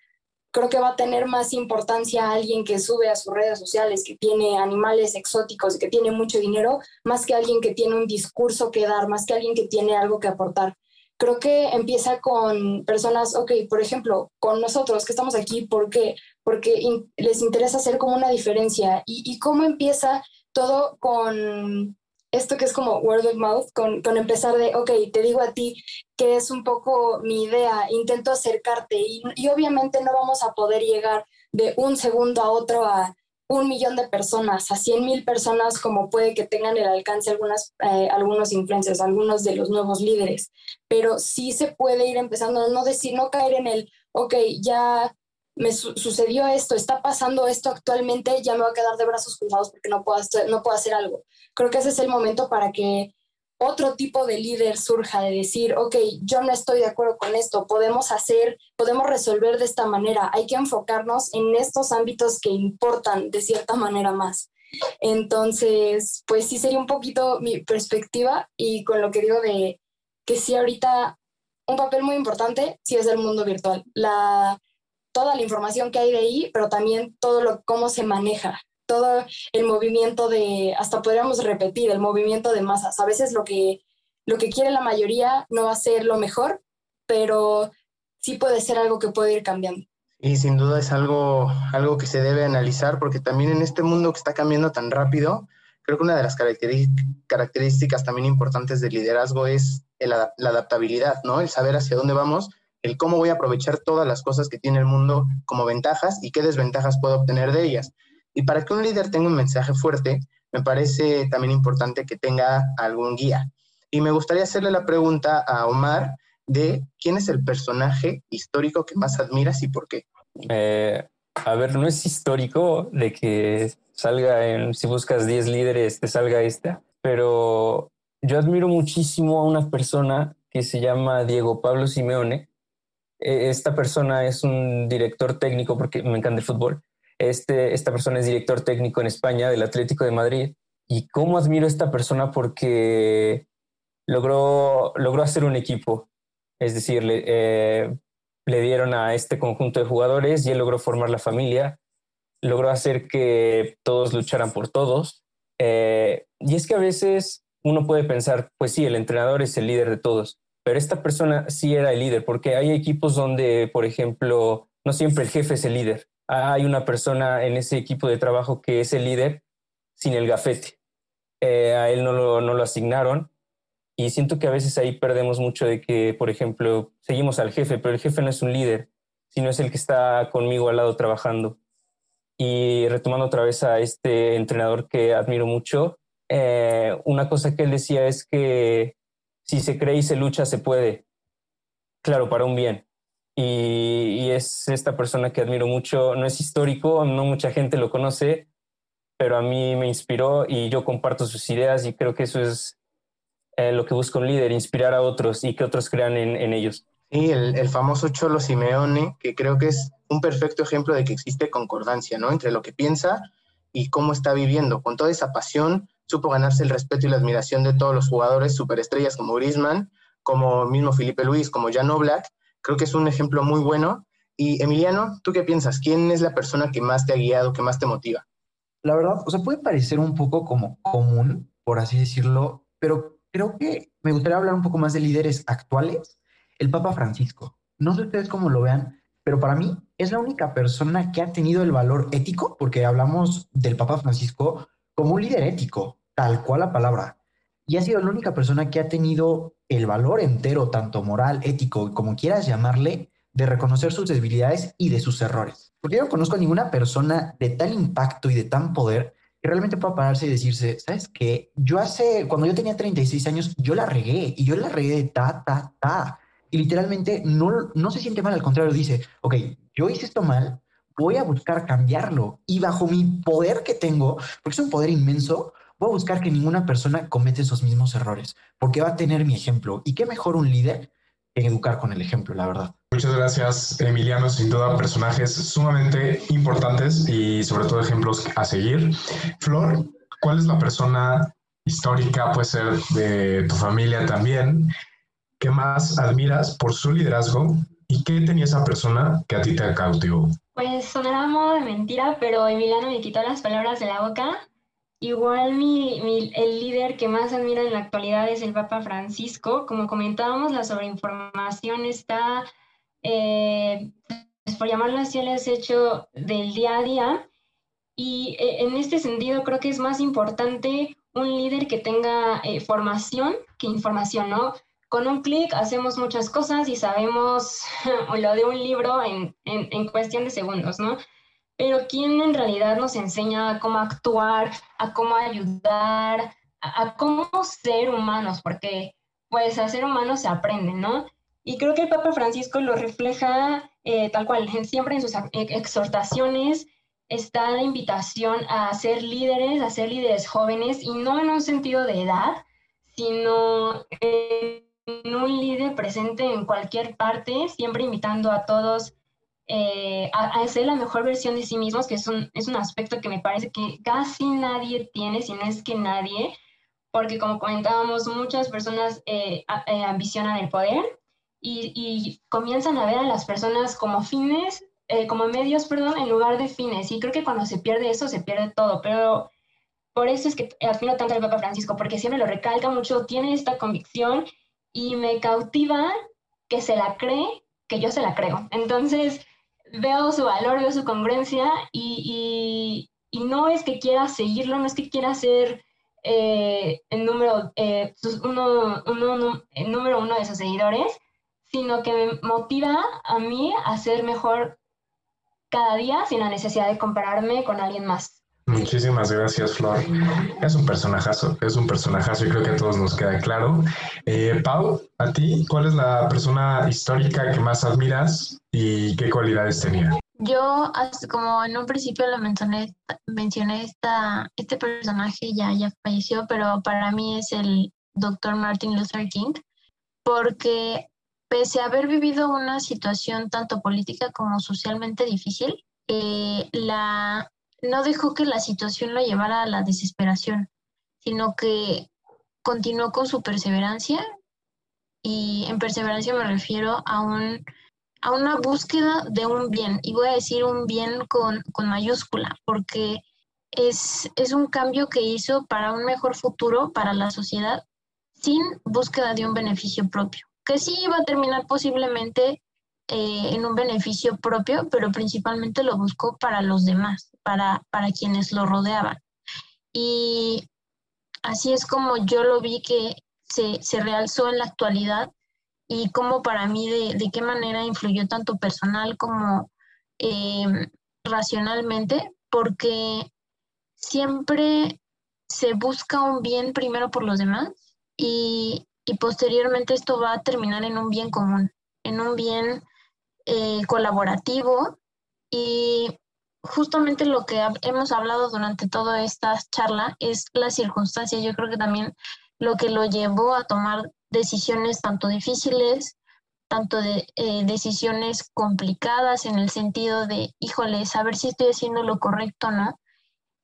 S8: creo que va a tener más importancia alguien que sube a sus redes sociales, que tiene animales exóticos, que tiene mucho dinero, más que alguien que tiene un discurso que dar, más que alguien que tiene algo que aportar. Creo que empieza con personas, ok, por ejemplo, con nosotros que estamos aquí, ¿por qué? Porque les interesa hacer como una diferencia. ¿Y, y cómo empieza todo con esto que es como word of mouth, con, con, empezar de, ok, te digo a ti que es un poco mi idea, intento acercarte y, y, obviamente no vamos a poder llegar de un segundo a otro a un millón de personas, a cien mil personas como puede que tengan el alcance algunas, eh, algunos influencers, algunos de los nuevos líderes, pero sí se puede ir empezando, no decir, no caer en el, ok, ya me sucedió esto, está pasando esto actualmente, ya me voy a quedar de brazos cruzados porque no puedo, no puedo hacer algo. Creo que ese es el momento para que otro tipo de líder surja de decir, ok, yo no estoy de acuerdo con esto, podemos hacer, podemos resolver de esta manera, hay que enfocarnos en estos ámbitos que importan de cierta manera más. Entonces, pues sí sería un poquito mi perspectiva y con lo que digo de que sí ahorita un papel muy importante sí es el mundo virtual. La, toda la información que hay de ahí, pero también todo lo cómo se maneja, todo el movimiento de, hasta podríamos repetir, el movimiento de masas. A veces lo que, lo que quiere la mayoría no va a ser lo mejor, pero sí puede ser algo que puede ir cambiando.
S2: Y sin duda es algo, algo que se debe analizar porque también en este mundo que está cambiando tan rápido, creo que una de las características también importantes del liderazgo es la adaptabilidad, ¿no? El saber hacia dónde vamos el cómo voy a aprovechar todas las cosas que tiene el mundo como ventajas y qué desventajas puedo obtener de ellas. Y para que un líder tenga un mensaje fuerte, me parece también importante que tenga algún guía. Y me gustaría hacerle la pregunta a Omar de quién es el personaje histórico que más admiras y por qué.
S4: Eh, a ver, no es histórico de que salga en, si buscas 10 líderes, te salga esta, pero yo admiro muchísimo a una persona que se llama Diego Pablo Simeone, eh, esta persona es un director técnico, porque me encanta el fútbol, este, esta persona es director técnico en España del Atlético de Madrid. Y cómo admiro a esta persona porque logró, logró hacer un equipo. Es decir, le, eh, dieron a este conjunto de jugadores y él logró formar la familia, logró hacer que todos lucharan por todos. Eh, y es que a veces uno puede pensar, pues sí, el entrenador es el líder de todos, pero esta persona sí era el líder, porque hay equipos donde, por ejemplo, no siempre el jefe es el líder. Hay una persona en ese equipo de trabajo que es el líder sin el gafete. Eh, a él no lo, no lo asignaron y siento que a veces ahí perdemos mucho de que, por ejemplo, seguimos al jefe, pero el jefe no es un líder, sino es el que está conmigo al lado trabajando. Y retomando otra vez a este entrenador que admiro mucho, eh, una cosa que él decía es que si se cree y se lucha, se puede. Claro, para un bien. Y, es esta persona que admiro mucho. No es histórico, no mucha gente lo conoce, pero a mí me inspiró y yo comparto sus ideas y creo que eso es eh, lo que busca un líder, inspirar a otros y que otros crean en, ellos.
S2: Sí, el, el, famoso Cholo Simeone, que creo que es un perfecto ejemplo de que existe concordancia, ¿no? Entre lo que piensa y cómo está viviendo, con toda esa pasión, supo ganarse el respeto y la admiración de todos los jugadores superestrellas como Griezmann, como mismo Felipe Luis, como Jan Oblak. Creo que es un ejemplo muy bueno. Y Emiliano, ¿tú qué piensas? ¿Quién es la persona que más te ha guiado, que más te motiva?
S7: La verdad, o sea, puede parecer un poco como común, por así decirlo, pero creo que me gustaría hablar un poco más de líderes actuales. El Papa Francisco. No sé ustedes cómo lo vean, pero para mí es la única persona que ha tenido el valor ético, porque hablamos del Papa Francisco como un líder ético, tal cual la palabra. Y ha sido la única persona que ha tenido el valor entero, tanto moral, ético, como quieras llamarle, de reconocer sus debilidades y de sus errores. Porque yo no conozco a ninguna persona de tal impacto y de tan poder que realmente pueda pararse y decirse, ¿sabes qué? Yo hace, cuando yo tenía 36 años, yo la regué y yo la regué de ta, ta, ta. Y literalmente no, no se siente mal, al contrario, dice, ok, yo hice esto mal, voy a buscar cambiarlo y bajo mi poder que tengo, porque es un poder inmenso, voy a buscar que ninguna persona cometa esos mismos errores, porque va a tener mi ejemplo. ¿Y qué mejor un líder que educar con el ejemplo, la verdad?
S3: Muchas gracias, Emiliano. Sin duda, personajes sumamente importantes y sobre todo ejemplos a seguir. Flor, ¿cuál es la persona histórica, puede ser de tu familia también, que más admiras por su liderazgo y qué tenía esa persona que a ti te cautivó?
S5: Pues sonará modo de mentira, pero Emiliano me quitó las palabras de la boca. Igual mi, el líder que más admiro en la actualidad es el Papa Francisco. Como comentábamos, la sobreinformación está, eh, pues, por llamarlo así, el hecho del día a día. Y eh, en este sentido creo que es más importante un líder que tenga eh, formación que información, ¿no? con un clic hacemos muchas cosas y sabemos lo de un libro en, en, cuestión de segundos, ¿no? Pero ¿quién en realidad nos enseña cómo actuar, a cómo ayudar, a, cómo ser humanos? Porque pues a ser humanos se aprende, ¿no? Y creo que el Papa Francisco lo refleja eh, tal cual, siempre en sus exhortaciones está la invitación a ser líderes, a ser líderes jóvenes, y no en un sentido de edad, sino en un líder presente en cualquier parte, siempre invitando a todos eh, a, a, ser la mejor versión de sí mismos, que es un, es un aspecto que me parece que casi nadie tiene, si no es que nadie, porque como comentábamos, muchas personas eh, eh, ambicionan el poder y, y, comienzan a ver a las personas como fines, como medios, perdón, en lugar de fines. Y creo que cuando se pierde eso, se pierde todo. Pero por eso es que admiro tanto al Papa Francisco, porque siempre lo recalca mucho, tiene esta convicción y me cautiva que se la cree, que yo se la creo. Entonces, veo su valor, veo su congruencia y, no es que quiera seguirlo, no es que quiera ser eh, el, número, eh, uno, el número uno de sus seguidores, sino que me motiva a mí a ser mejor cada día sin la necesidad de compararme con alguien más.
S3: Muchísimas gracias, Flor. Es un personajazo, es un personajazo y creo que a todos nos queda claro. Eh, Pau, a ti, ¿cuál es la persona histórica que más admiras y qué cualidades tenía?
S6: Yo, como en un principio lo mencioné, mencioné esta, este personaje ya, ya falleció, pero para mí es el doctor Martin Luther King, porque pese a haber vivido una situación tanto política como socialmente difícil, eh, la no dejó que la situación lo llevara a la desesperación, sino que continuó con su perseverancia. Y en perseverancia me refiero a, un, a una búsqueda de un bien, y voy a decir un bien con, mayúscula, porque es, es un cambio que hizo para un mejor futuro para la sociedad sin búsqueda de un beneficio propio, que sí iba a terminar posiblemente eh, en un beneficio propio, pero principalmente lo buscó para los demás, para, para quienes lo rodeaban. Y así es como yo lo vi que se, se realzó en la actualidad y como para mí de, de qué manera influyó tanto personal como eh, racionalmente, porque siempre se busca un bien primero por los demás y, y posteriormente esto va a terminar en un bien común, en un bien eh, colaborativo y justamente lo que hemos hablado durante toda esta charla es la circunstancia. Yo creo que también lo que lo llevó a tomar decisiones tanto difíciles, tanto de eh, decisiones complicadas en el sentido de, híjole, saber si estoy haciendo lo correcto o no,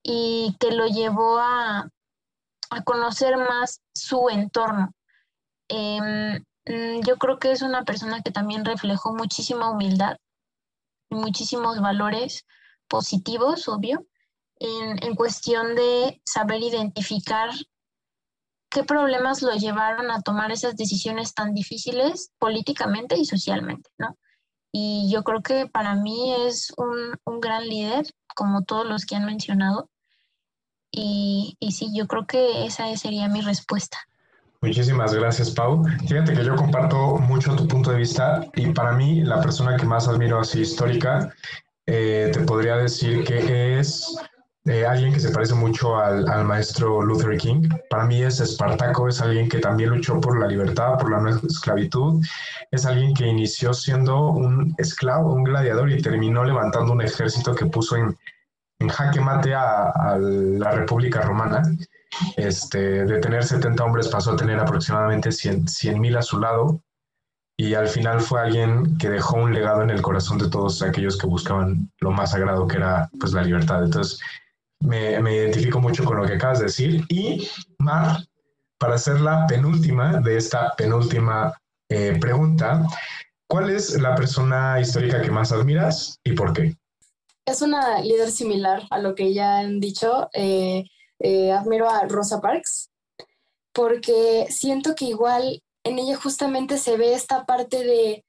S6: y que lo llevó a, a conocer más su entorno. Em, mm, yo creo que es una persona que también reflejó muchísima humildad y muchísimos valores positivos, obvio, en, en cuestión de saber identificar qué problemas lo llevaron a tomar esas decisiones tan difíciles políticamente y socialmente, ¿no? Y yo creo que para mí es un, un gran líder, como todos los que han mencionado. Y, y sí, yo creo que esa sería mi respuesta.
S3: Muchísimas gracias, Pau. Fíjate que yo comparto mucho tu punto de vista y para mí la persona que más admiro así histórica, eh, te podría decir que es eh, alguien que se parece mucho al, al, maestro Luther King. Para mí es Espartaco, es alguien que también luchó por la libertad, por la no esclavitud. Es alguien que inició siendo un esclavo, un gladiador y terminó levantando un ejército que puso en, en jaque mate a, a la República Romana este, de tener 70 hombres pasó a tener aproximadamente 100 mil a su lado y al final fue alguien que dejó un legado en el corazón de todos aquellos que buscaban lo más sagrado que era pues la libertad. Entonces me, me identifico mucho con lo que acabas de decir y Mar, para hacer la penúltima de esta penúltima eh, pregunta, ¿cuál es la persona histórica que más admiras y por qué?
S8: Es una líder similar a lo que ya han dicho. Eh, eh, admiro a Rosa Parks porque siento que igual en ella justamente se ve esta parte de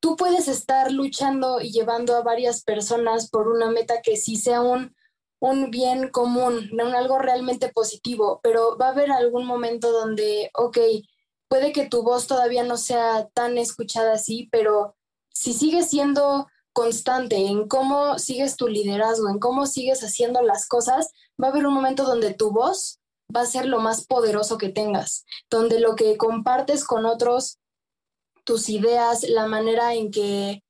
S8: tú puedes estar luchando y llevando a varias personas por una meta que sí sea un, un bien común, no algo realmente positivo, pero va a haber algún momento donde, ok, puede que tu voz todavía no sea tan escuchada así, pero si sigues siendo constante en cómo sigues tu liderazgo, en cómo sigues haciendo las cosas, va a haber un momento donde tu voz va a ser lo más poderoso que tengas, donde lo que compartes con otros, tus ideas, la manera en que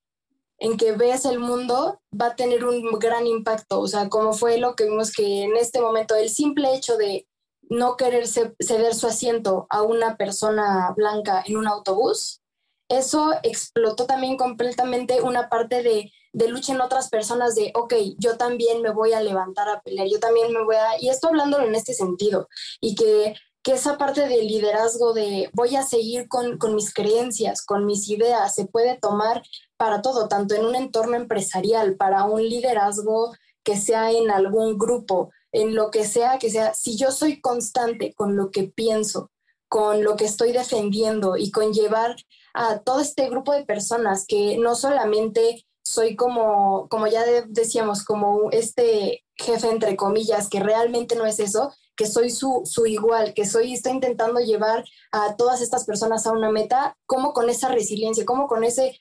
S8: en que ves el mundo va a tener un gran impacto, o sea, como fue lo que vimos que en este momento el simple hecho de no querer ceder su asiento a una persona blanca en un autobús eso explotó también completamente una parte de, de, lucha en otras personas de, ok, yo también me voy a levantar a pelear, yo también me voy a... Y esto hablándolo en este sentido, y que, que esa parte del liderazgo de voy a seguir con, con mis creencias, con mis ideas, se puede tomar para todo, tanto en un entorno empresarial, para un liderazgo que sea en algún grupo, en lo que sea, que sea, si yo soy constante con lo que pienso, con lo que estoy defendiendo y con llevar a todo este grupo de personas que no solamente soy como, como ya decíamos, como este jefe entre comillas, que realmente no es eso, que soy su, su igual, que soy, estoy intentando llevar a todas estas personas a una meta, como con esa resiliencia, como con ese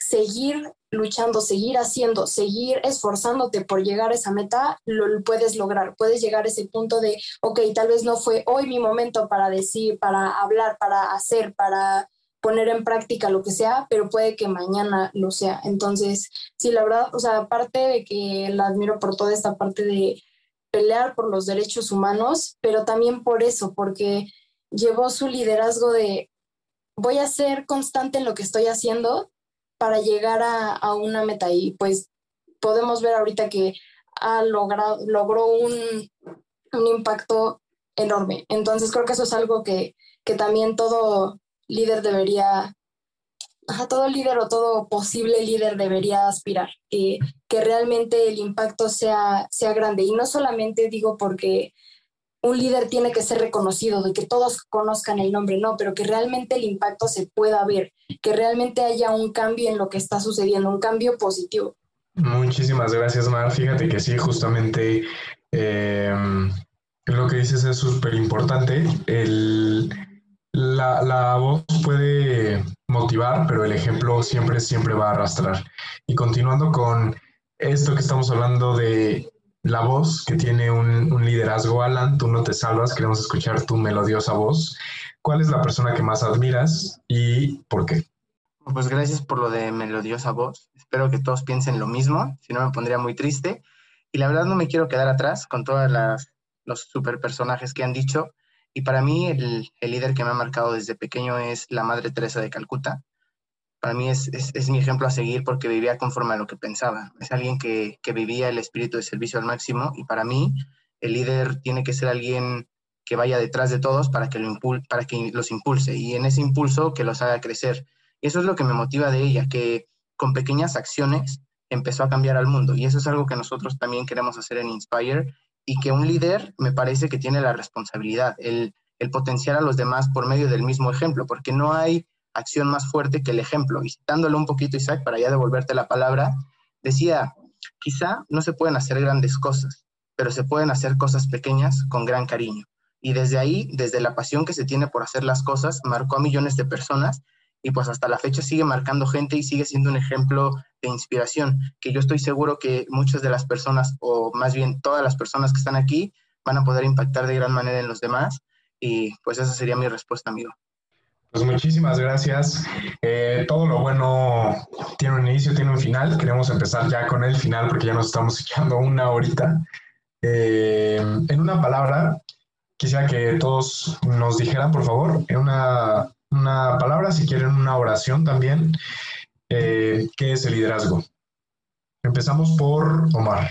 S8: seguir luchando, seguir haciendo, seguir esforzándote por llegar a esa meta, lo, puedes lograr. Puedes llegar a ese punto de, ok, tal vez no fue hoy mi momento para decir, para hablar, para hacer, para poner en práctica lo que sea, pero puede que mañana lo sea. Entonces, sí, la verdad, o sea, aparte de que la admiro por toda esta parte de pelear por los derechos humanos, pero también por eso, porque llevó su liderazgo de voy a ser constante en lo que estoy haciendo para llegar a, a una meta y pues podemos ver ahorita que ha logrado, logró un, un impacto enorme. Entonces creo que eso es algo que, que también todo líder debería, a todo líder o todo posible líder debería aspirar, que, que realmente el impacto sea, sea grande. Y no solamente digo porque un líder tiene que ser reconocido, de que todos conozcan el nombre, no, pero que realmente el impacto se pueda ver, que realmente haya un cambio en lo que está sucediendo, un cambio positivo.
S3: Muchísimas gracias, Mar. Fíjate que sí, justamente eh, lo que dices es súper importante. La, la voz puede motivar, pero el ejemplo siempre, siempre va a arrastrar. Y continuando con esto que estamos hablando de la voz que tiene un, liderazgo, Alan, tú no te salvas, queremos escuchar tu melodiosa voz. ¿Cuál es la persona que más admiras y por qué?
S2: Pues gracias por lo de melodiosa voz. Espero que todos piensen lo mismo, si no me pondría muy triste. Y la verdad no me quiero quedar atrás con todos los super personajes que han dicho. Y para mí el, el líder que me ha marcado desde pequeño es la Madre Teresa de Calcuta para mí es, es, mi ejemplo a seguir porque vivía conforme a lo que pensaba. Es alguien que, que, vivía el espíritu de servicio al máximo y para mí el líder tiene que ser alguien que vaya detrás de todos para que, lo para que los impulse y en ese impulso que los haga crecer. Y eso es lo que me motiva de ella, que con pequeñas acciones empezó a cambiar al mundo. Y eso es algo que nosotros también queremos hacer en Inspire y que un líder me parece que tiene la responsabilidad, el, potenciar a los demás por medio del mismo ejemplo, porque no hay acción más fuerte que el ejemplo. Y citándolo un poquito, Isaac, para ya devolverte la palabra, decía, quizá no se pueden hacer grandes cosas, pero se pueden hacer cosas pequeñas con gran cariño. Y desde ahí, desde la pasión que se tiene por hacer las cosas, marcó a millones de personas y pues hasta la fecha sigue marcando gente y sigue siendo un ejemplo de inspiración, que yo estoy seguro que muchas de las personas, o más bien todas las personas que están aquí, van a poder impactar de gran manera en los demás. Y pues esa sería mi respuesta, amigo.
S3: Pues muchísimas gracias. Eh, todo lo bueno tiene un inicio, tiene un final. Queremos empezar ya con el final porque ya nos estamos echando una horita. Eh, en una palabra, quisiera que todos nos dijeran, por favor, en una, una palabra, si quieren una oración también, eh, ¿qué es el liderazgo? Empezamos por Omar.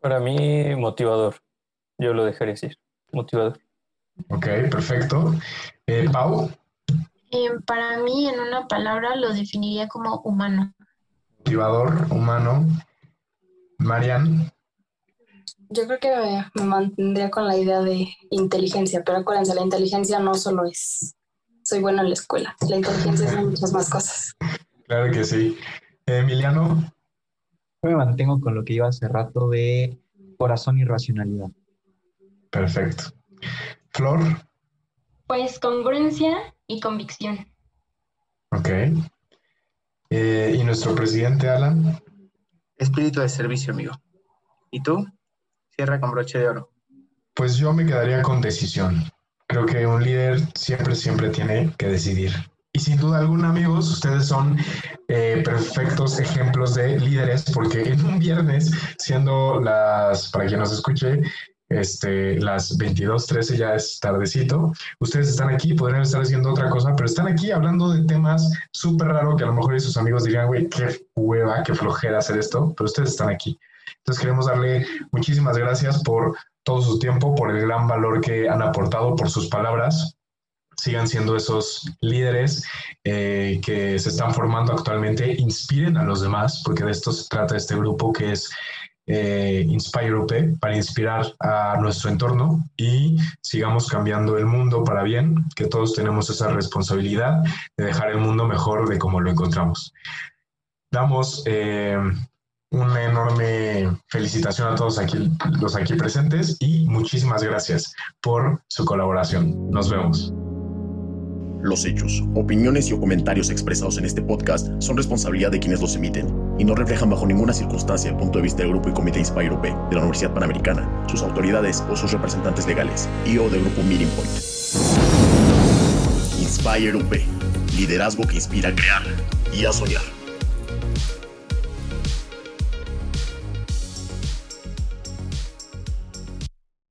S4: Para mí, motivador. Yo lo dejaría decir, motivador.
S3: Ok, perfecto. Eh, Pau.
S6: Eh, para mí, en una palabra, lo definiría como humano.
S3: Motivador, humano. Marian.
S8: Yo creo que me mantendría con la idea de inteligencia, pero acuérdense, la inteligencia no solo es soy bueno en la escuela, la inteligencia es muchas más cosas.
S3: Claro que sí. Emiliano.
S7: Yo me mantengo con lo que iba hace rato de corazón y racionalidad.
S3: Perfecto. Flor.
S5: Pues congruencia y convicción.
S3: Ok. Eh, ¿Y nuestro presidente, Alan?
S2: Espíritu de servicio, amigo. ¿Y tú? Con broche de oro.
S3: Pues yo me quedaría con decisión. Creo que un líder siempre, siempre tiene que decidir. Y sin duda alguna, amigos, ustedes son eh, perfectos ejemplos de líderes porque en un viernes, siendo las, para quien nos escuche, este, las 22.13 ya es tardecito. Ustedes están aquí, podrían estar haciendo otra cosa, pero están aquí hablando de temas súper raros que a lo mejor sus amigos dirían, güey, qué hueva, qué flojera hacer esto, pero ustedes están aquí. Entonces queremos darle muchísimas gracias por todo su tiempo, por el gran valor que han aportado, por sus palabras. Sigan siendo esos líderes eh, que se están formando actualmente, inspiren a los demás, porque de esto se trata este grupo que es eh, Inspire UP para inspirar a nuestro entorno y sigamos cambiando el mundo para bien, que todos tenemos esa responsabilidad de dejar el mundo mejor de como lo encontramos. Damos eh, una enorme felicitación a todos aquí, los aquí presentes y muchísimas gracias por su colaboración. Nos vemos.
S1: Los hechos, opiniones y comentarios expresados en este podcast son responsabilidad de quienes los emiten y no reflejan bajo ninguna circunstancia el punto de vista del grupo y comité Inspire UP de la Universidad Panamericana, sus autoridades o sus representantes legales y o del grupo Meeting Point. Inspire UP, liderazgo que inspira a crear y a soñar.